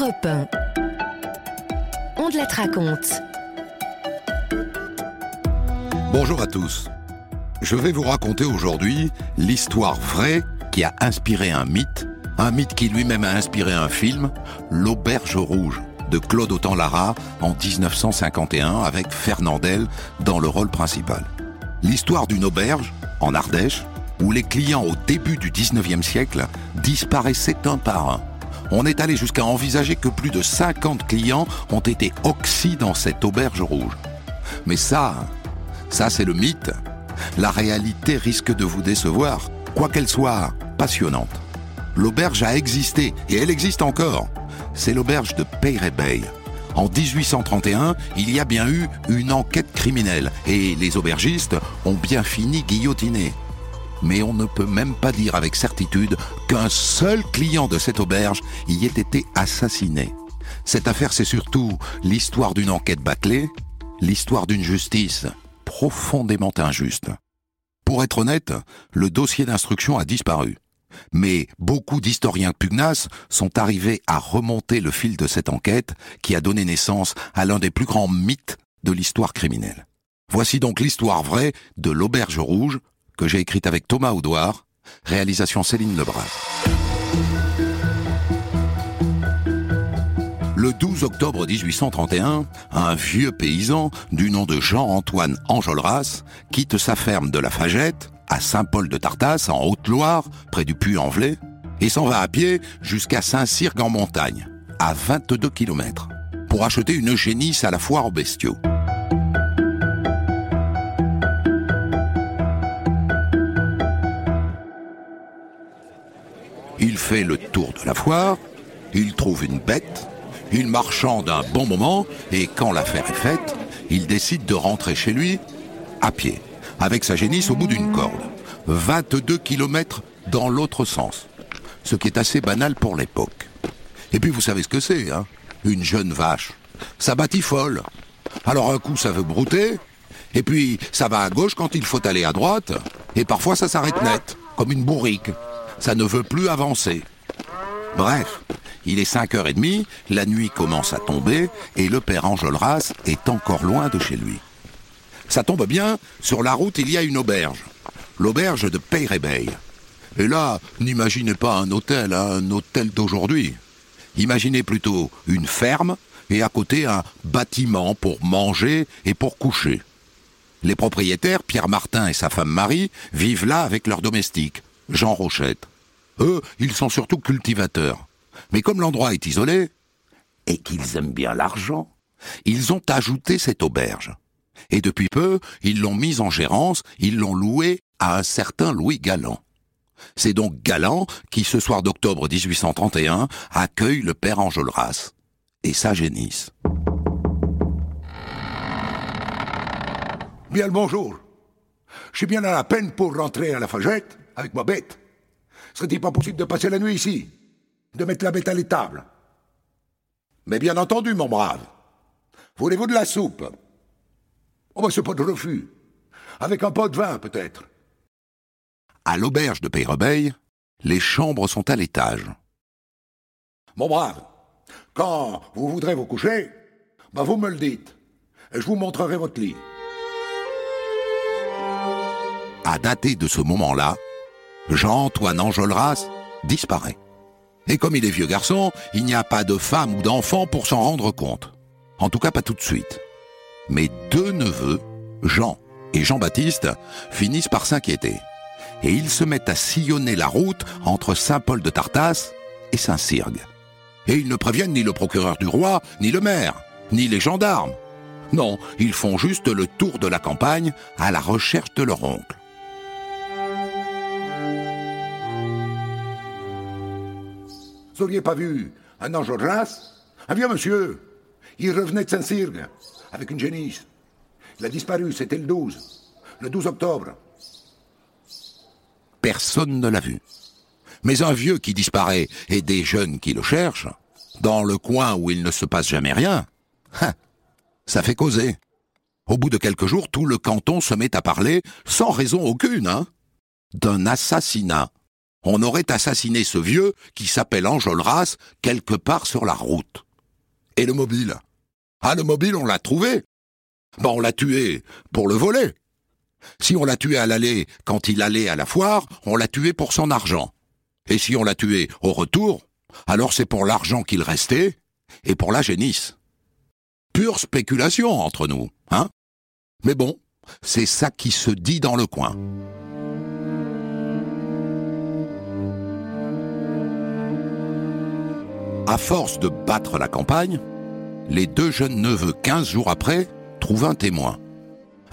Europe 1. On de la. Bonjour à tous. Je vais vous raconter aujourd'hui l'histoire vraie qui a inspiré un mythe, un mythe qui lui-même a inspiré un film, L'Auberge Rouge de Claude Autant-Lara en 1951 avec Fernandel dans le rôle principal. L'histoire d'une auberge en Ardèche où les clients au début du 19e siècle disparaissaient un par un. On est allé jusqu'à envisager que plus de 50 clients ont été oxy dans cette auberge rouge. Mais ça, ça c'est le mythe. La réalité risque de vous décevoir, quoiqu'elle soit passionnante. L'auberge a existé, et elle existe encore. C'est l'auberge de Peyrebeil. En 1831, il y a bien eu une enquête criminelle, et les aubergistes ont bien fini guillotinés mais on ne peut même pas dire avec certitude qu'un seul client de cette auberge y ait été assassiné. Cette affaire, c'est surtout l'histoire d'une enquête bâclée, l'histoire d'une justice profondément injuste. Pour être honnête, le dossier d'instruction a disparu. Mais beaucoup d'historiens pugnaces sont arrivés à remonter le fil de cette enquête qui a donné naissance à l'un des plus grands mythes de l'histoire criminelle. Voici donc l'histoire vraie de l'Auberge Rouge, que j'ai écrite avec Thomas Audouard, réalisation Céline Lebras. Le 12 octobre 1831, un vieux paysan du nom de Jean-Antoine Enjolras quitte sa ferme de la Fagette, à Saint-Paul de Tartas, en Haute-Loire, près du Puy-en-Velay, et s'en va à pied jusqu'à Saint-Cirque en montagne, à 22 km, pour acheter une génisse à la foire aux bestiaux. Il fait le tour de la foire, il trouve une bête, il marchande un bon moment, et quand l'affaire est faite, il décide de rentrer chez lui à pied, avec sa génisse au bout d'une corde. 22 km dans l'autre sens, ce qui est assez banal pour l'époque. Et puis vous savez ce que c'est, hein Une jeune vache. Ça folle. Alors un coup ça veut brouter, et puis ça va à gauche quand il faut aller à droite, et parfois ça s'arrête net, comme une bourrique ça ne veut plus avancer. Bref, il est 5h30, la nuit commence à tomber et le père Enjolras est encore loin de chez lui. Ça tombe bien, sur la route il y a une auberge, l'auberge de Peyrebeil. Et là, n'imaginez pas un hôtel, un hôtel d'aujourd'hui. Imaginez plutôt une ferme et à côté un bâtiment pour manger et pour coucher. Les propriétaires, Pierre Martin et sa femme Marie, vivent là avec leurs domestiques, Jean Rochette. Eux, ils sont surtout cultivateurs. Mais comme l'endroit est isolé, et qu'ils aiment bien l'argent, ils ont ajouté cette auberge. Et depuis peu, ils l'ont mise en gérance, ils l'ont louée à un certain Louis Galland. C'est donc Galland qui, ce soir d'octobre 1831, accueille le père Enjolras et sa génisse. Bien le bonjour. Je suis bien à la peine pour rentrer à la fagette avec ma bête. Serait-il pas possible de passer la nuit ici De mettre la bête à l'étable Mais bien entendu, mon brave. Voulez-vous de la soupe? Oh, ben c'est pas de refus. Avec un pot de vin, peut-être. À l'auberge de Peyrebeil, les chambres sont à l'étage. Mon brave, quand vous voudrez vous coucher, ben vous me le dites, et je vous montrerai votre lit. À dater de ce moment-là, Jean-Antoine Enjolras disparaît. Et comme il est vieux garçon, il n'y a pas de femme ou d'enfant pour s'en rendre compte. En tout cas, pas tout de suite. Mais deux neveux, Jean et Jean-Baptiste, finissent par s'inquiéter. Et ils se mettent à sillonner la route entre Saint-Paul de Tartas et Saint-Cyrgue. Et ils ne préviennent ni le procureur du roi, ni le maire, ni les gendarmes. Non, ils font juste le tour de la campagne à la recherche de leur oncle. Vous n'auriez pas vu un race Un vieux monsieur. Il revenait de Saint-Cyrgue, avec une génisse. Il a disparu, c'était le 12. Le 12 octobre. Personne ne l'a vu. Mais un vieux qui disparaît et des jeunes qui le cherchent, dans le coin où il ne se passe jamais rien, hein, ça fait causer. Au bout de quelques jours, tout le canton se met à parler, sans raison aucune, hein, d'un assassinat On aurait assassiné ce vieux qui s'appelle Enjolras quelque part sur la route. Et le mobile? Ah, le mobile, on l'a trouvé. Bon, on l'a tué pour le voler. Si on l'a tué à l'aller quand il allait à la foire, on l'a tué pour son argent. Et si on l'a tué au retour, alors c'est pour l'argent qu'il restait et pour la génisse. Pure spéculation entre nous, hein? Mais bon, c'est ça qui se dit dans le coin. À force de battre la campagne, les deux jeunes neveux, quinze jours après, trouvent un témoin.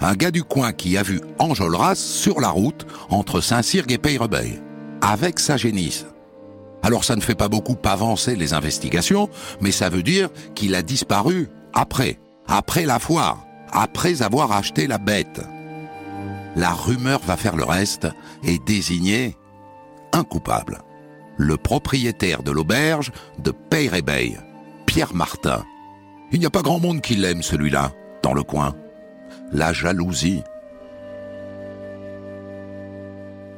Un gars du coin qui a vu Enjolras sur la route entre Saint-Cyrgue et Peyrebeil, avec sa génisse. Alors ça ne fait pas beaucoup avancer les investigations, mais ça veut dire qu'il a disparu après, après la foire, après avoir acheté la bête. La rumeur va faire le reste et désigner un coupable. Le propriétaire de l'auberge de Peyrebeil, Pierre Martin. Il n'y a pas grand monde qui l'aime celui-là, dans le coin. La jalousie.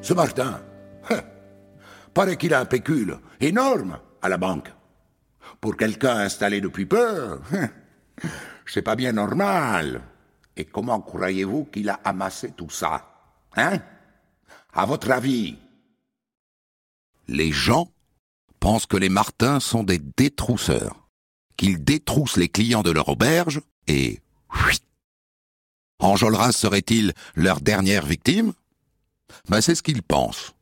Ce Martin, hein, paraît qu'il a un pécule énorme à la banque. Pour quelqu'un installé depuis peu, hein, c'est pas bien normal. Et comment croyez-vous qu'il a amassé tout ça Hein? À votre avis Les gens pensent que les Martins sont des détrousseurs, qu'ils détroussent les clients de leur auberge et... Enjolras serait-il leur dernière victime? Ben, C'est ce qu'ils pensent.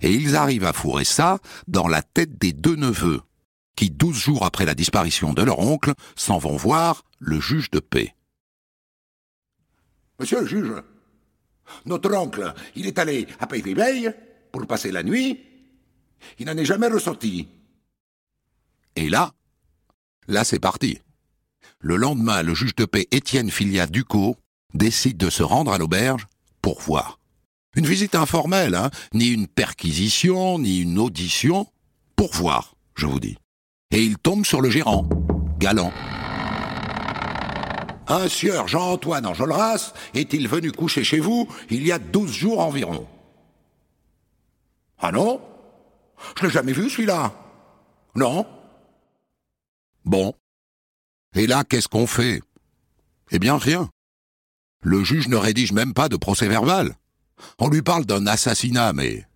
Et ils arrivent à fourrer ça dans la tête des deux neveux, qui, douze jours après la disparition de leur oncle, s'en vont voir le juge de paix. Monsieur le juge, notre oncle, il est allé à Pays pour passer la nuit. Il n'en est jamais ressorti. Et là, là c'est parti. Le lendemain, le juge de paix Étienne Filia Ducot décide de se rendre à l'auberge pour voir. Une visite informelle, hein, ni une perquisition, ni une audition, pour voir, je vous dis. Et il tombe sur le gérant, galant. Un sieur Jean-Antoine Enjolras est-il venu coucher chez vous il y a douze jours environ Ah non? Je l'ai jamais vu celui-là. Non Bon. Et là, qu'est-ce qu'on fait? Eh bien, rien. Le juge ne rédige même pas de procès verbal. On lui parle d'un assassinat, mais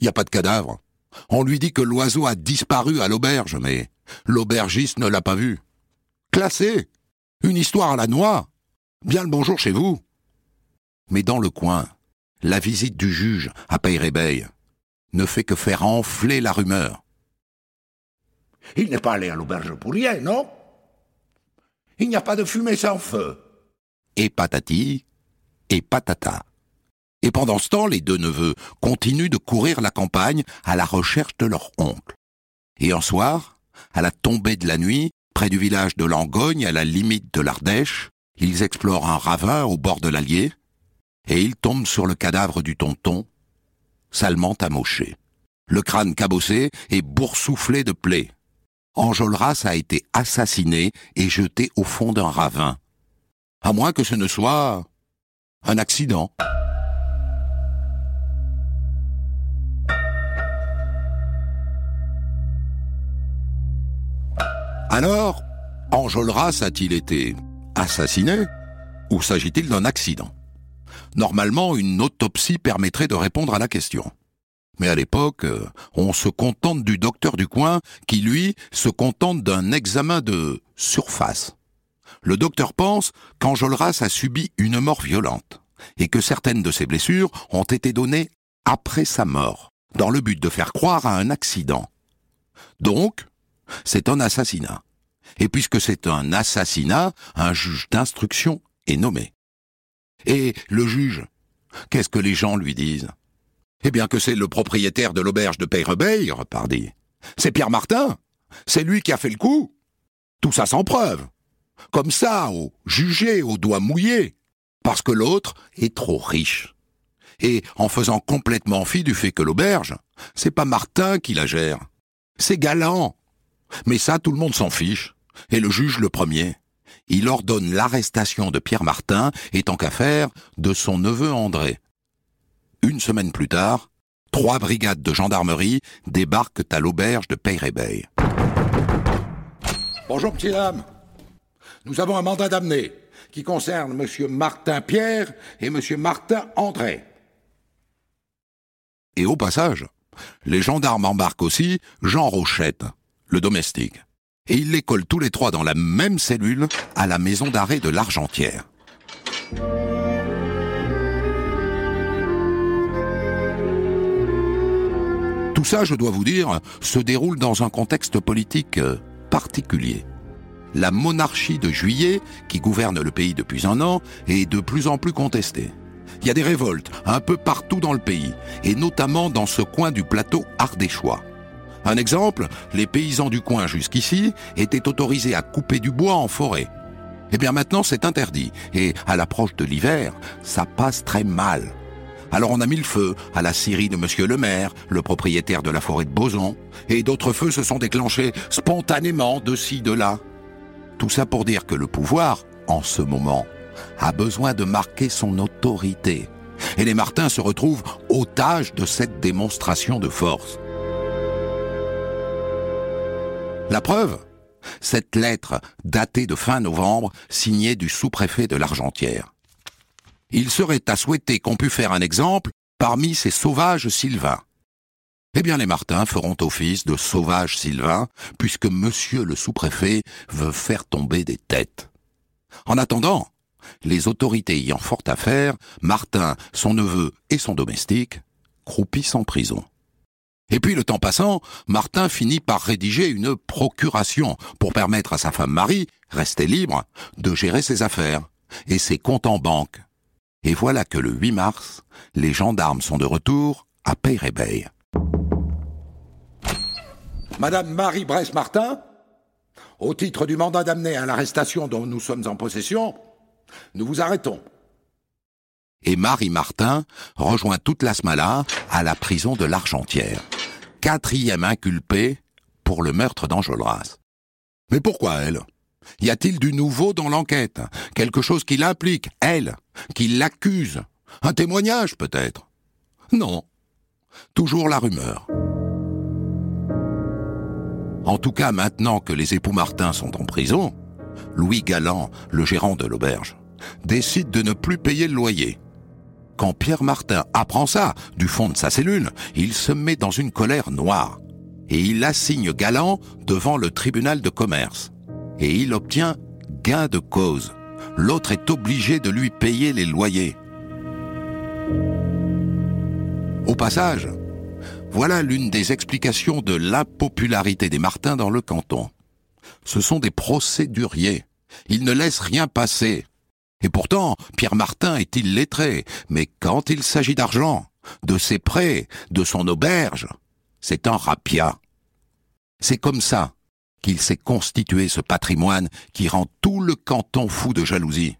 il n'y a pas de cadavre. On lui dit que l'oiseau a disparu à l'auberge, mais l'aubergiste ne l'a pas vu. Classé Une histoire à la noix Bien le bonjour chez vous Mais dans le coin, la visite du juge à Peyrebeil ne fait que faire enfler la rumeur. Il n'est pas allé à l'auberge pour rien, non? Il n'y a pas de fumée sans feu et patati, et patata. Et pendant ce temps, les deux neveux continuent de courir la campagne à la recherche de leur oncle. Et un soir, à la tombée de la nuit, près du village de Langogne, à la limite de l'Ardèche, ils explorent un ravin au bord de l'Allier, et ils tombent sur le cadavre du tonton, salement amoché, le crâne cabossé et boursouflé de plaies. Enjolras a été assassiné et jeté au fond d'un ravin, à moins que ce ne soit un accident. Alors, Enjolras a-t-il été assassiné ou s'agit-il d'un accident? Normalement, une autopsie permettrait de répondre à la question. Mais à l'époque, on se contente du docteur du coin qui, lui, se contente d'un examen de surface le docteur pense qu'Enjolras a subi une mort violente et que certaines de ses blessures ont été données après sa mort, dans le but de faire croire à un accident. Donc, c'est un assassinat. Et puisque c'est un assassinat, un juge d'instruction est nommé. Et le juge, qu'est-ce que les gens lui disent? Eh bien que c'est le propriétaire de l'auberge de Peyrebeil, repardit. C'est Pierre Martin. C'est lui qui a fait le coup. Tout ça sans preuve comme ça, au jugé, au doigt mouillé, parce que l'autre est trop riche. Et en faisant complètement fi du fait que l'auberge, c'est pas Martin qui la gère, c'est Galant. Mais ça, tout le monde s'en fiche, et le juge le premier. Il ordonne l'arrestation de Pierre Martin et tant qu'à faire, de son neveu André. Une semaine plus tard, trois brigades de gendarmerie débarquent à l'auberge de Peyrebeil. Bonjour, petit dame. Nous avons un mandat d'amener qui concerne M. Martin Pierre et M. Martin André. Et au passage, les gendarmes embarquent aussi Jean Rochette, le domestique. Et ils les collent tous les trois dans la même cellule à la maison d'arrêt de l'Argentière. Tout ça, je dois vous dire, se déroule dans un contexte politique euh, particulier. La monarchie de juillet, qui gouverne le pays depuis un an, est de plus en plus contestée. Il y a des révoltes un peu partout dans le pays, et notamment dans ce coin du plateau ardéchois. Un exemple, les paysans du coin jusqu'ici étaient autorisés à couper du bois en forêt. Eh bien maintenant c'est interdit, et à l'approche de l'hiver, ça passe très mal. Alors on a mis le feu à la scierie de monsieur le maire, le propriétaire de la forêt de Boson, et d'autres feux se sont déclenchés spontanément de ci, de là. Tout ça pour dire que le pouvoir, en ce moment, a besoin de marquer son autorité. Et les Martins se retrouvent otages de cette démonstration de force. La preuve Cette lettre datée de fin novembre, signée du sous-préfet de l'Argentière. Il serait à souhaiter qu'on pût faire un exemple parmi ces sauvages sylvains. Eh bien, les Martins feront office de sauvages sylvains, puisque monsieur le sous-préfet veut faire tomber des têtes. En attendant, les autorités ayant fort à faire, Martin, son neveu et son domestique croupissent en prison. Et puis, le temps passant, Martin finit par rédiger une procuration pour permettre à sa femme Marie, restée libre, de gérer ses affaires et ses comptes en banque. Et voilà que le 8 mars, les gendarmes sont de retour à Peyrebeil. Madame Marie Bresse-Martin, au titre du mandat d'amener à l'arrestation dont nous sommes en possession, nous vous arrêtons. Et Marie Martin rejoint toute la Smala à la prison de l'Argentière. Quatrième inculpée pour le meurtre d'Enjolras. Mais pourquoi elle? Y a-t-il du nouveau dans l'enquête? Quelque chose qui l'implique, elle, qui l'accuse? Un témoignage peut-être? Non. Toujours la rumeur. En tout cas, maintenant que les époux Martin sont en prison, Louis Galland, le gérant de l'auberge, décide de ne plus payer le loyer. Quand Pierre Martin apprend ça du fond de sa cellule, il se met dans une colère noire et il assigne Galland devant le tribunal de commerce. Et il obtient gain de cause. L'autre est obligé de lui payer les loyers. Au passage, voilà l'une des explications de l'impopularité des Martins dans le canton. Ce sont des procéduriers. Ils ne laissent rien passer. Et pourtant, Pierre Martin est illettré, mais quand il s'agit d'argent, de ses prêts, de son auberge, c'est un rapia. C'est comme ça qu'il s'est constitué ce patrimoine qui rend tout le canton fou de jalousie.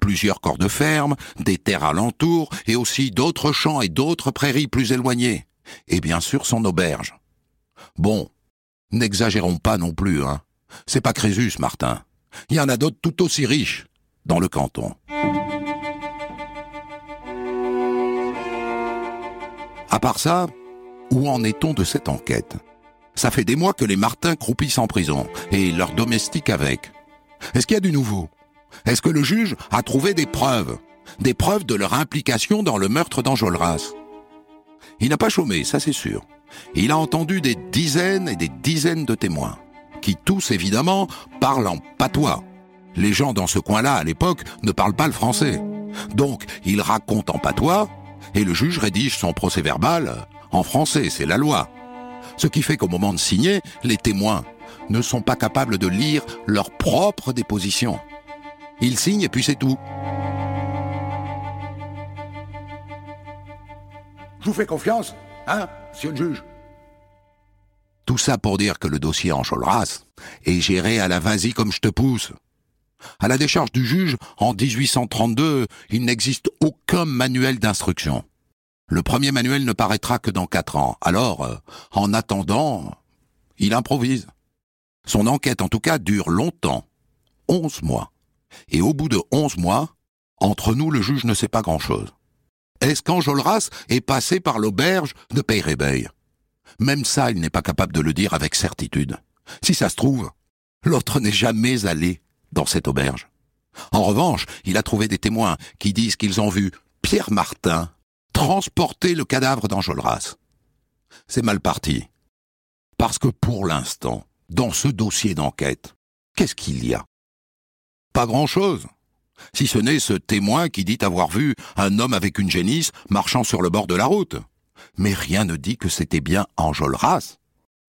Plusieurs corps de ferme, des terres alentours, et aussi d'autres champs et d'autres prairies plus éloignées. Et bien sûr son auberge. Bon, n'exagérons pas non plus, hein. C'est pas Crésus, Martin. Il y en a d'autres tout aussi riches dans le canton. À part ça, où en est-on de cette enquête? Ça fait des mois que les Martins croupissent en prison, et leurs domestiques avec. Est-ce qu'il y a du nouveau? Est-ce que le juge a trouvé des preuves? Des preuves de leur implication dans le meurtre d'Enjolras? Il n'a pas chômé, ça c'est sûr. Il a entendu des dizaines et des dizaines de témoins, qui tous évidemment parlent en patois. Les gens dans ce coin-là, à l'époque, ne parlent pas le français. Donc, ils racontent en patois, et le juge rédige son procès verbal en français, c'est la loi. Ce qui fait qu'au moment de signer, les témoins ne sont pas capables de lire leur propre déposition. Ils signent et puis c'est tout. Je vous fais confiance, hein, monsieur le juge Tout ça pour dire que le dossier en Cholras est géré à la vas-y comme je te pousse. À la décharge du juge, en 1832, il n'existe aucun manuel d'instruction. Le premier manuel ne paraîtra que dans quatre ans. Alors, euh, en attendant, il improvise. Son enquête, en tout cas, dure longtemps. Onze mois. Et au bout de onze mois, entre nous, le juge ne sait pas grand-chose. Est-ce qu'Enjolras est passé par l'auberge de Peyrébeil Même ça, il n'est pas capable de le dire avec certitude. Si ça se trouve, l'autre n'est jamais allé dans cette auberge. En revanche, il a trouvé des témoins qui disent qu'ils ont vu Pierre Martin transporter le cadavre d'Enjolras. C'est mal parti. Parce que pour l'instant, dans ce dossier d'enquête, qu'est-ce qu'il y a? Pas grand-chose. Si ce n'est ce témoin qui dit avoir vu un homme avec une génisse marchant sur le bord de la route. Mais rien ne dit que c'était bien Enjolras.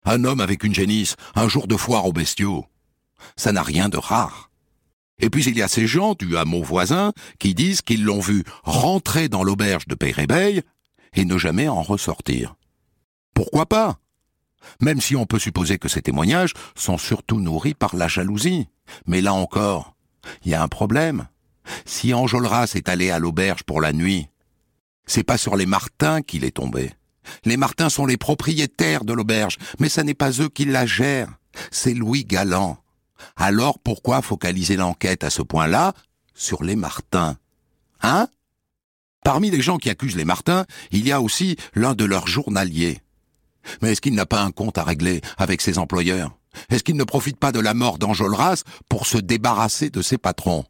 Un homme avec une génisse, un jour de foire aux bestiaux. Ça n'a rien de rare. Et puis il y a ces gens du hameau voisin qui disent qu'ils l'ont vu rentrer dans l'auberge de Peyrébeil et ne jamais en ressortir. Pourquoi pas? Même si on peut supposer que ces témoignages sont surtout nourris par la jalousie. Mais là encore, il y a un problème. Si Enjolras est allé à l'auberge pour la nuit, c'est pas sur les Martins qu'il est tombé. Les Martins sont les propriétaires de l'auberge, mais ce n'est pas eux qui la gèrent. C'est Louis Galland. Alors pourquoi focaliser l'enquête à ce point-là sur les Martins? Hein? Parmi les gens qui accusent les Martins, il y a aussi l'un de leurs journaliers. Mais est-ce qu'il n'a pas un compte à régler avec ses employeurs? Est-ce qu'il ne profite pas de la mort d'Enjolras pour se débarrasser de ses patrons?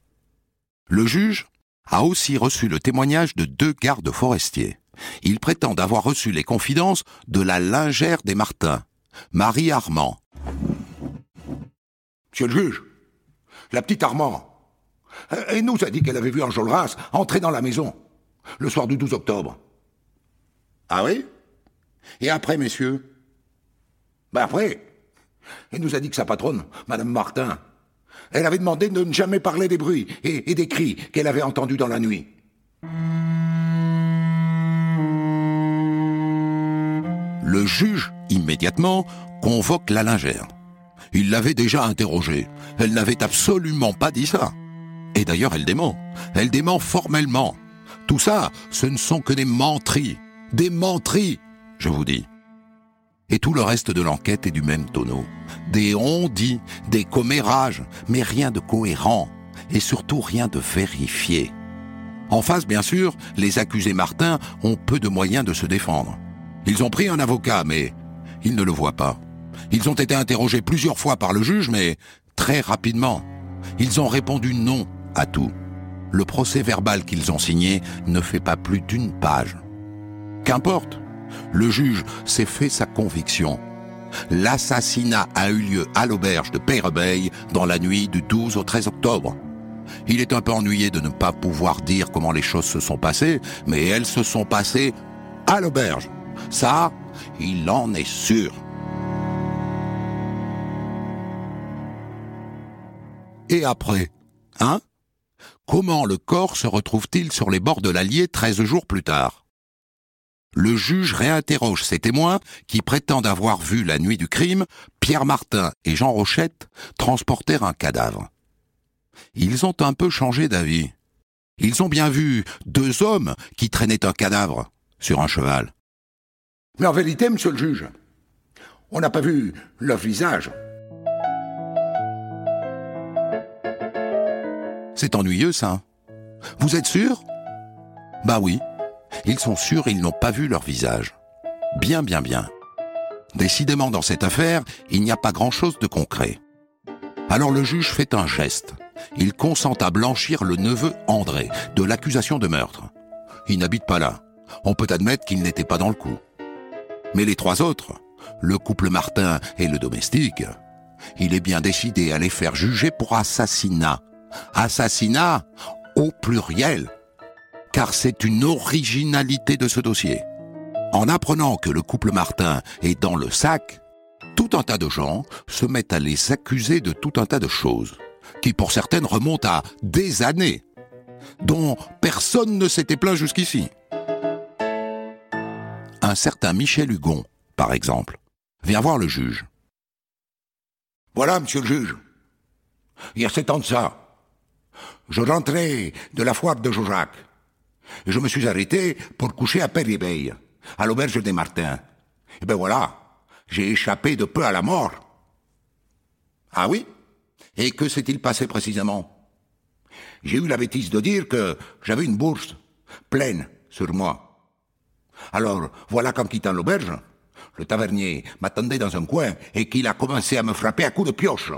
Le juge a aussi reçu le témoignage de deux gardes forestiers. Ils prétendent avoir reçu les confidences de la lingère des Martins, Marie Armand. Monsieur le juge, la petite Armand, elle nous a dit qu'elle avait vu Enjolras entrer dans la maison, le soir du 12 octobre. Ah oui? Et après, messieurs? Ben après, elle nous a dit que sa patronne, Madame Martin, elle avait demandé de ne jamais parler des bruits et, et des cris qu'elle avait entendus dans la nuit. Le juge, immédiatement, convoque la lingère. Il l'avait déjà interrogée. Elle n'avait absolument pas dit ça. Et d'ailleurs, elle dément. Elle dément formellement. Tout ça, ce ne sont que des menteries. Des menteries, je vous dis. Et tout le reste de l'enquête est du même tonneau. Des on-dit, des commérages, mais rien de cohérent. Et surtout rien de vérifié. En face, bien sûr, les accusés Martin ont peu de moyens de se défendre. Ils ont pris un avocat, mais ils ne le voient pas. Ils ont été interrogés plusieurs fois par le juge, mais très rapidement. Ils ont répondu non à tout. Le procès verbal qu'ils ont signé ne fait pas plus d'une page. Qu'importe, le juge s'est fait sa conviction. L'assassinat a eu lieu à l'auberge de Peyrebeil dans la nuit du 12 au 13 octobre. Il est un peu ennuyé de ne pas pouvoir dire comment les choses se sont passées, mais elles se sont passées à l'auberge. Ça, il en est sûr. Et après Hein? Comment le corps se retrouve-t-il sur les bords de l'Allier 13 jours plus tard? Le juge réinterroge ses témoins qui prétendent avoir vu la nuit du crime Pierre Martin et Jean Rochette transporter un cadavre. Ils ont un peu changé d'avis. Ils ont bien vu deux hommes qui traînaient un cadavre sur un cheval. Mais en vérité, monsieur le juge, on n'a pas vu leur visage. C'est ennuyeux, ça. Vous êtes sûr? Bah oui. Ils sont sûrs ils n'ont pas vu leur visage. Bien, bien, bien. Décidément, dans cette affaire, il n'y a pas grand-chose de concret. Alors le juge fait un geste. Il consent à blanchir le neveu André de l'accusation de meurtre. Il n'habite pas là. On peut admettre qu'il n'était pas dans le coup. Mais les trois autres, le couple Martin et le domestique, il est bien décidé à les faire juger pour assassinat assassinat au pluriel, car c'est une originalité de ce dossier. En apprenant que le couple Martin est dans le sac, tout un tas de gens se mettent à les accuser de tout un tas de choses, qui pour certaines remontent à des années, dont personne ne s'était plaint jusqu'ici. Un certain Michel Hugon, par exemple, vient voir le juge. Voilà, monsieur le juge. Il y a sept ans de ça, je rentrais de la foire de Jojac. Je me suis arrêté pour coucher à Péribey, à l'auberge des Martins. Et ben voilà, j'ai échappé de peu à la mort. Ah oui? Et que s'est-il passé précisément? J'ai eu la bêtise de dire que j'avais une bourse pleine, sur moi. Alors, voilà qu'en quittant l'auberge, le tavernier m'attendait dans un coin et qu'il a commencé à me frapper à coups de pioche.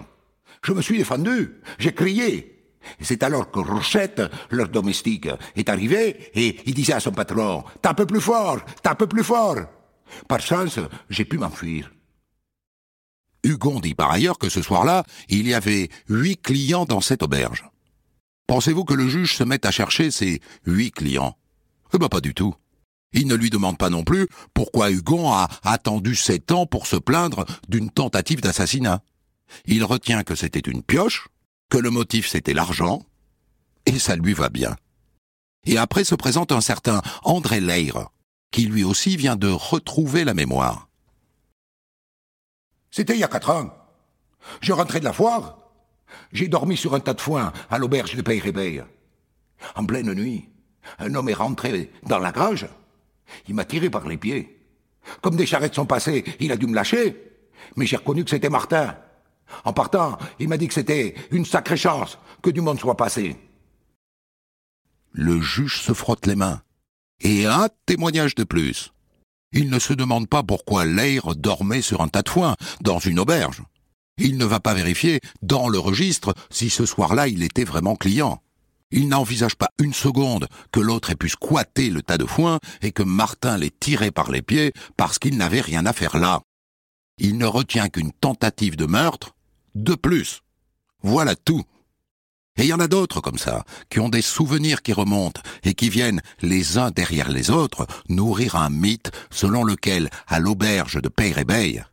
Je me suis défendu, j'ai crié. C'est alors que Rochette, leur domestique, est arrivé et il disait à son patron Tape plus fort, tape plus fort. Par chance, j'ai pu m'enfuir. Hugon dit par ailleurs que ce soir-là, il y avait huit clients dans cette auberge. Pensez-vous que le juge se mette à chercher ces huit clients? Eh ben pas du tout. Il ne lui demande pas non plus pourquoi Hugon a attendu sept ans pour se plaindre d'une tentative d'assassinat. Il retient que c'était une pioche, que le motif c'était l'argent, et ça lui va bien. Et après se présente un certain André Leyre, qui lui aussi vient de retrouver la mémoire. C'était il y a quatre ans. Je rentrais de la foire. J'ai dormi sur un tas de foin à l'auberge de Pays-Réveil. En pleine nuit, un homme est rentré dans la grage. Il m'a tiré par les pieds. Comme des charrettes sont passées, il a dû me lâcher. Mais j'ai reconnu que c'était Martin. En partant, il m'a dit que c'était une sacrée chance que du monde soit passé. Le juge se frotte les mains. Et un témoignage de plus. Il ne se demande pas pourquoi Leire dormait sur un tas de foin, dans une auberge. Il ne va pas vérifier, dans le registre, si ce soir-là il était vraiment client. Il n'envisage pas une seconde que l'autre ait pu squatter le tas de foin et que Martin l'ait tiré par les pieds parce qu'il n'avait rien à faire là. Il ne retient qu'une tentative de meurtre, de plus. Voilà tout. Et il y en a d'autres comme ça, qui ont des souvenirs qui remontent et qui viennent les uns derrière les autres nourrir un mythe selon lequel, à l'auberge de Peyrebeil,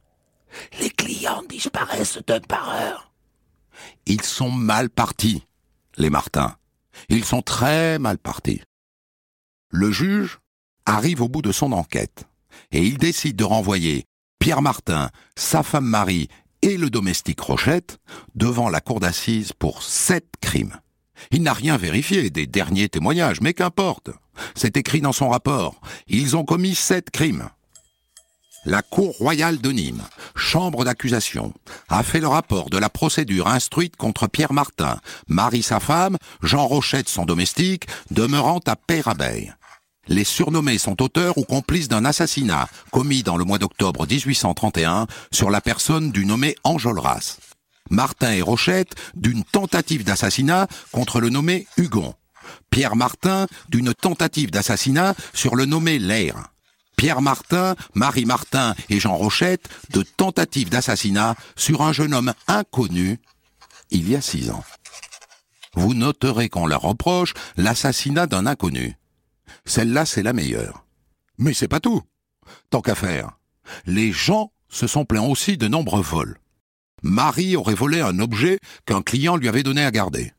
les clients disparaissent d'un par heure. Ils sont mal partis, les Martins. Ils sont très mal partis. Le juge arrive au bout de son enquête et il décide de renvoyer Pierre Martin, sa femme Marie et le domestique Rochette devant la cour d'assises pour sept crimes. Il n'a rien vérifié des derniers témoignages, mais qu'importe. C'est écrit dans son rapport. Ils ont commis sept crimes. La Cour royale de Nîmes, chambre d'accusation, a fait le rapport de la procédure instruite contre Pierre Martin, Marie sa femme, Jean Rochette son domestique, demeurant à Peyrabeille. Les surnommés sont auteurs ou complices d'un assassinat commis dans le mois d'octobre 1831 sur la personne du nommé Enjolras. Martin et Rochette d'une tentative d'assassinat contre le nommé Hugon. Pierre Martin d'une tentative d'assassinat sur le nommé Lair. Pierre Martin, Marie Martin et Jean Rochette de tentative d'assassinat sur un jeune homme inconnu il y a six ans. Vous noterez qu'on leur reproche l'assassinat d'un inconnu. Celle-là, c'est la meilleure. Mais c'est pas tout. Tant qu'à faire. Les gens se sont plaints aussi de nombreux vols. Marie aurait volé un objet qu'un client lui avait donné à garder.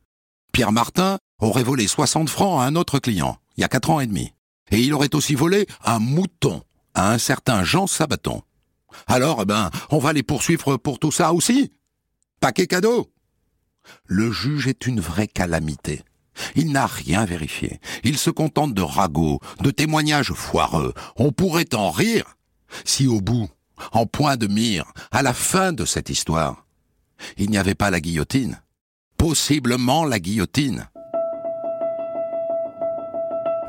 Pierre Martin aurait volé 60 francs à un autre client, il y a quatre ans et demi. Et il aurait aussi volé un mouton à un certain Jean Sabaton. Alors, eh ben, on va les poursuivre pour tout ça aussi Paquet cadeau Le juge est une vraie calamité. Il n'a rien vérifié. Il se contente de ragots, de témoignages foireux. On pourrait en rire si au bout, en point de mire, à la fin de cette histoire, il n'y avait pas la guillotine. Possiblement la guillotine.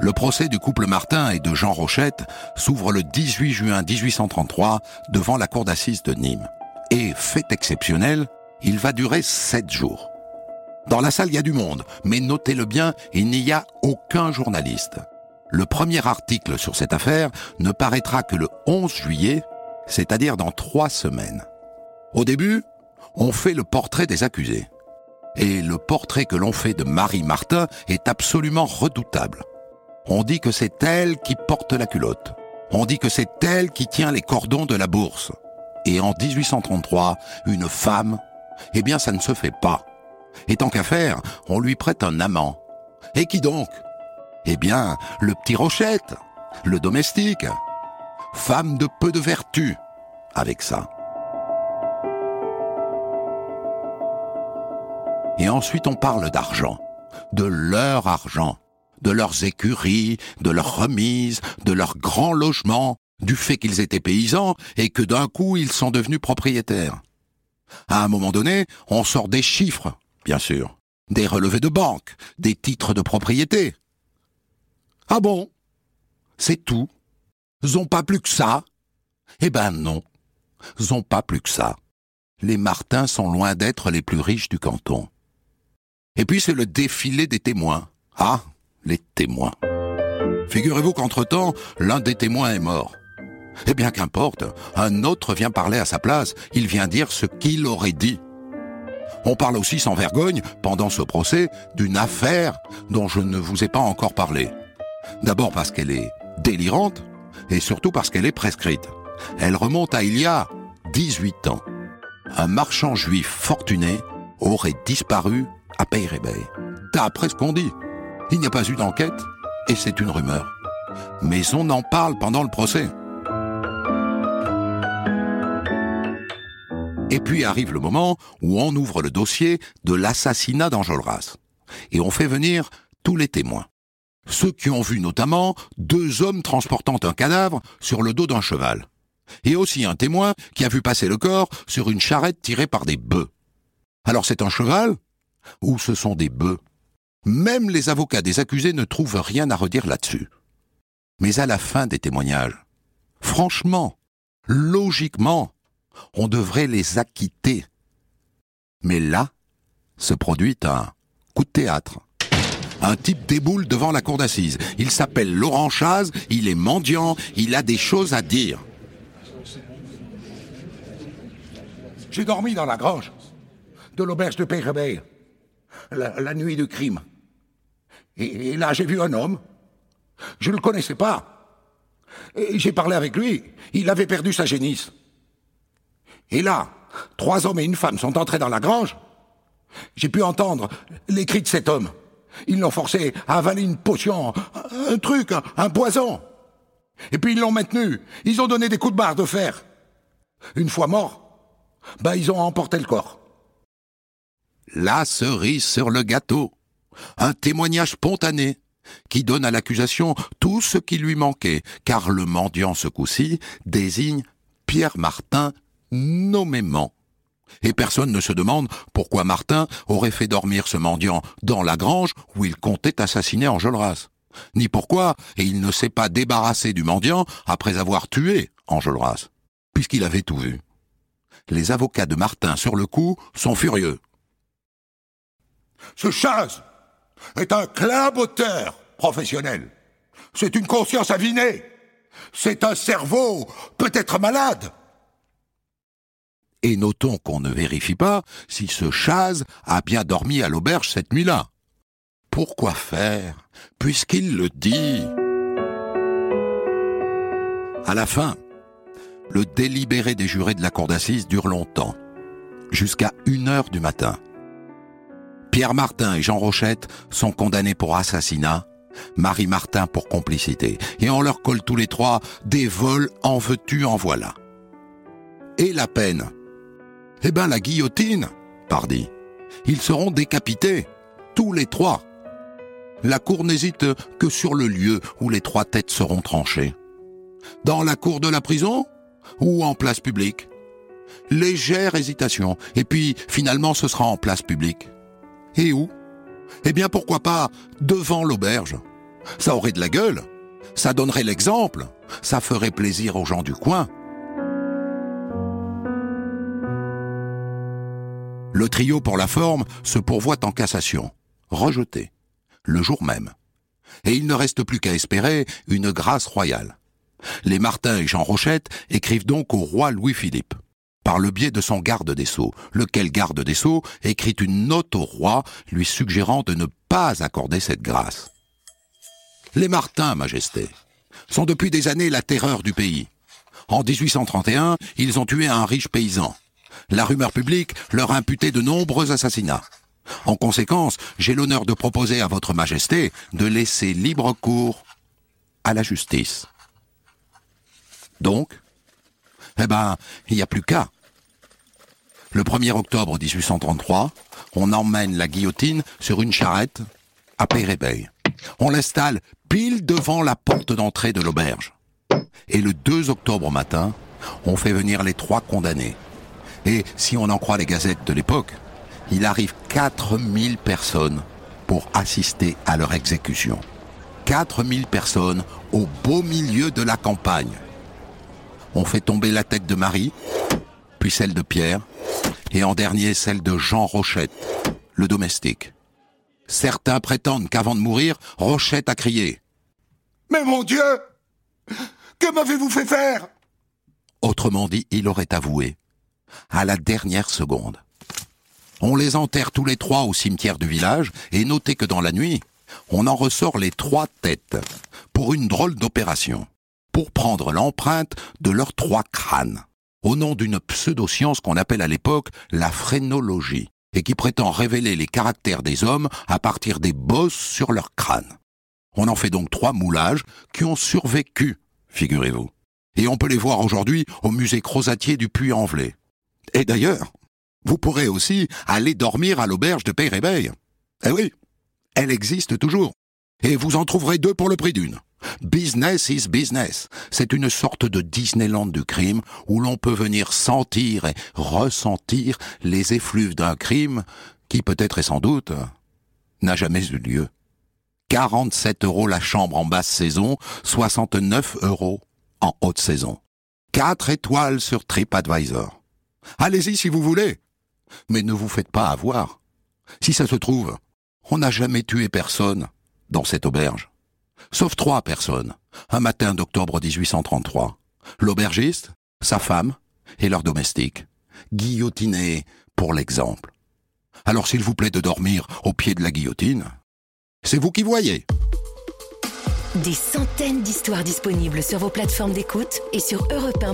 Le procès du couple Martin et de Jean Rochette s'ouvre le 18 juin 1833 devant la cour d'assises de Nîmes. Et, fait exceptionnel, il va durer sept jours. Dans la salle, il y a du monde, mais notez-le bien, il n'y a aucun journaliste. Le premier article sur cette affaire ne paraîtra que le 11 juillet, c'est-à-dire dans trois semaines. Au début, on fait le portrait des accusés. Et le portrait que l'on fait de Marie Martin est absolument redoutable. On dit que c'est elle qui porte la culotte. On dit que c'est elle qui tient les cordons de la bourse. Et en 1833, une femme, eh bien ça ne se fait pas. Et tant qu'à faire, on lui prête un amant. Et qui donc? Eh bien, le petit Rochette, le domestique. Femme de peu de vertu, avec ça. Et ensuite on parle d'argent, de leur argent, de leurs écuries, de leurs remises, de leurs grands logements, du fait qu'ils étaient paysans et que d'un coup ils sont devenus propriétaires. À un moment donné, on sort des chiffres, bien sûr, des relevés de banque, des titres de propriété. Ah bon? C'est tout? Ils pas plus que ça? Eh ben non. Ils pas plus que ça. Les Martins sont loin d'être les plus riches du canton. Et puis c'est le défilé des témoins. Ah, les témoins. Figurez-vous qu'entre-temps, l'un des témoins est mort. Eh bien qu'importe, un autre vient parler à sa place, il vient dire ce qu'il aurait dit. On parle aussi sans vergogne, pendant ce procès, d'une affaire dont je ne vous ai pas encore parlé. D'abord parce qu'elle est délirante, et surtout parce qu'elle est prescrite. Elle remonte à il y a 18 ans. Un marchand juif fortuné aurait disparu à Peyrebey. D'après ce qu'on dit. Il n'y a pas eu d'enquête, et c'est une rumeur. Mais on en parle pendant le procès. Et puis arrive le moment où on ouvre le dossier de l'assassinat d'Enjolras. Et on fait venir tous les témoins. Ceux qui ont vu notamment deux hommes transportant un cadavre sur le dos d'un cheval. Et aussi un témoin qui a vu passer le corps sur une charrette tirée par des bœufs. Alors c'est un cheval ou ce sont des bœufs? Même les avocats des accusés ne trouvent rien à redire là-dessus. Mais à la fin des témoignages, franchement, logiquement, on devrait les acquitter. Mais là, se produit un coup de théâtre. Un type déboule devant la cour d'assises. Il s'appelle Laurent Chaz, il est mendiant, il a des choses à dire. J'ai dormi dans la grange de l'auberge de Peyrebeil, la, la, nuit du crime. Et, et là, j'ai vu un homme. Je ne le connaissais pas. J'ai parlé avec lui. Il avait perdu sa génisse. Et là, trois hommes et une femme sont entrés dans la grange. J'ai pu entendre les cris de cet homme. Ils l'ont forcé à avaler une potion, un truc, un, poison. Et puis ils l'ont maintenu. Ils ont donné des coups de barre de fer. Une fois mort, bah ils ont emporté le corps. La cerise sur le gâteau. Un témoignage spontané qui donne à l'accusation tout ce qui lui manquait, car le mendiant ce coup-ci désigne Pierre Martin nommément. Et personne ne se demande pourquoi Martin aurait fait dormir ce mendiant dans la grange où il comptait assassiner Enjolras. Ni pourquoi et il ne s'est pas débarrassé du mendiant après avoir tué Enjolras, puisqu'il avait tout vu. Les avocats de Martin sur le coup sont furieux. Ce chasse est un claboteur professionnel. C'est une conscience avinée. C'est un cerveau peut-être malade et notons qu'on ne vérifie pas si ce chase a bien dormi à l'auberge cette nuit-là. Pourquoi faire, puisqu'il le dit À la fin, le délibéré des jurés de la cour d'assises dure longtemps, jusqu'à une heure du matin. Pierre Martin et Jean Rochette sont condamnés pour assassinat, Marie Martin pour complicité, et on leur colle tous les trois des vols en veux-tu en voilà. Et la peine eh ben la guillotine, pardi. Ils seront décapités, tous les trois. La cour n'hésite que sur le lieu où les trois têtes seront tranchées. Dans la cour de la prison ou en place publique? Légère hésitation, et puis finalement ce sera en place publique. Et où? Eh bien pourquoi pas devant l'auberge Ça aurait de la gueule, ça donnerait l'exemple, ça ferait plaisir aux gens du coin. Le trio pour la forme se pourvoit en cassation, rejeté, le jour même. Et il ne reste plus qu'à espérer une grâce royale. Les Martin et Jean Rochette écrivent donc au roi Louis-Philippe, par le biais de son garde des Sceaux, lequel garde des Sceaux écrit une note au roi lui suggérant de ne pas accorder cette grâce. Les Martin, Majesté, sont depuis des années la terreur du pays. En 1831, ils ont tué un riche paysan la rumeur publique leur imputait de nombreux assassinats. En conséquence, j'ai l'honneur de proposer à votre majesté de laisser libre cours à la justice. Donc, eh ben, il n'y a plus qu'à. Le 1er octobre 1833, on emmène la guillotine sur une charrette à Peyrebeil. On l'installe pile devant la porte d'entrée de l'auberge. Et le 2 octobre matin, on fait venir les trois condamnés, et si on en croit les gazettes de l'époque, il arrive 4000 personnes pour assister à leur exécution. 4000 personnes au beau milieu de la campagne. On fait tomber la tête de Marie, puis celle de Pierre, et en dernier celle de Jean Rochette, le domestique. Certains prétendent qu'avant de mourir, Rochette a crié. Mais mon Dieu Que m'avez-vous fait faire? Autrement dit, il aurait avoué. À la dernière seconde. On les enterre tous les trois au cimetière du village, et notez que dans la nuit, on en ressort les trois têtes, pour une drôle d'opération, pour prendre l'empreinte de leurs trois crânes, au nom d'une pseudo-science qu'on appelle à l'époque la phrénologie, et qui prétend révéler les caractères des hommes à partir des bosses sur leur crâne. On en fait donc trois moulages qui ont survécu, figurez-vous. Et on peut les voir aujourd'hui au musée Crozatier du Puy-en-Velay. Et d'ailleurs, vous pourrez aussi aller dormir à l'auberge de Père Eh oui, elle existe toujours. Et vous en trouverez deux pour le prix d'une. Business is business. C'est une sorte de Disneyland du crime où l'on peut venir sentir et ressentir les effluves d'un crime qui peut-être et sans doute n'a jamais eu lieu. 47 euros la chambre en basse saison, 69 euros en haute saison. 4 étoiles sur TripAdvisor. Allez-y si vous voulez. Mais ne vous faites pas avoir. Si ça se trouve, on n'a jamais tué personne dans cette auberge. Sauf trois personnes, un matin d'octobre 1833. L'aubergiste, sa femme et leur domestique, guillotinés pour l'exemple. Alors s'il vous plaît de dormir au pied de la guillotine, c'est vous qui voyez. Des centaines d'histoires disponibles sur vos plateformes d'écoute et sur europe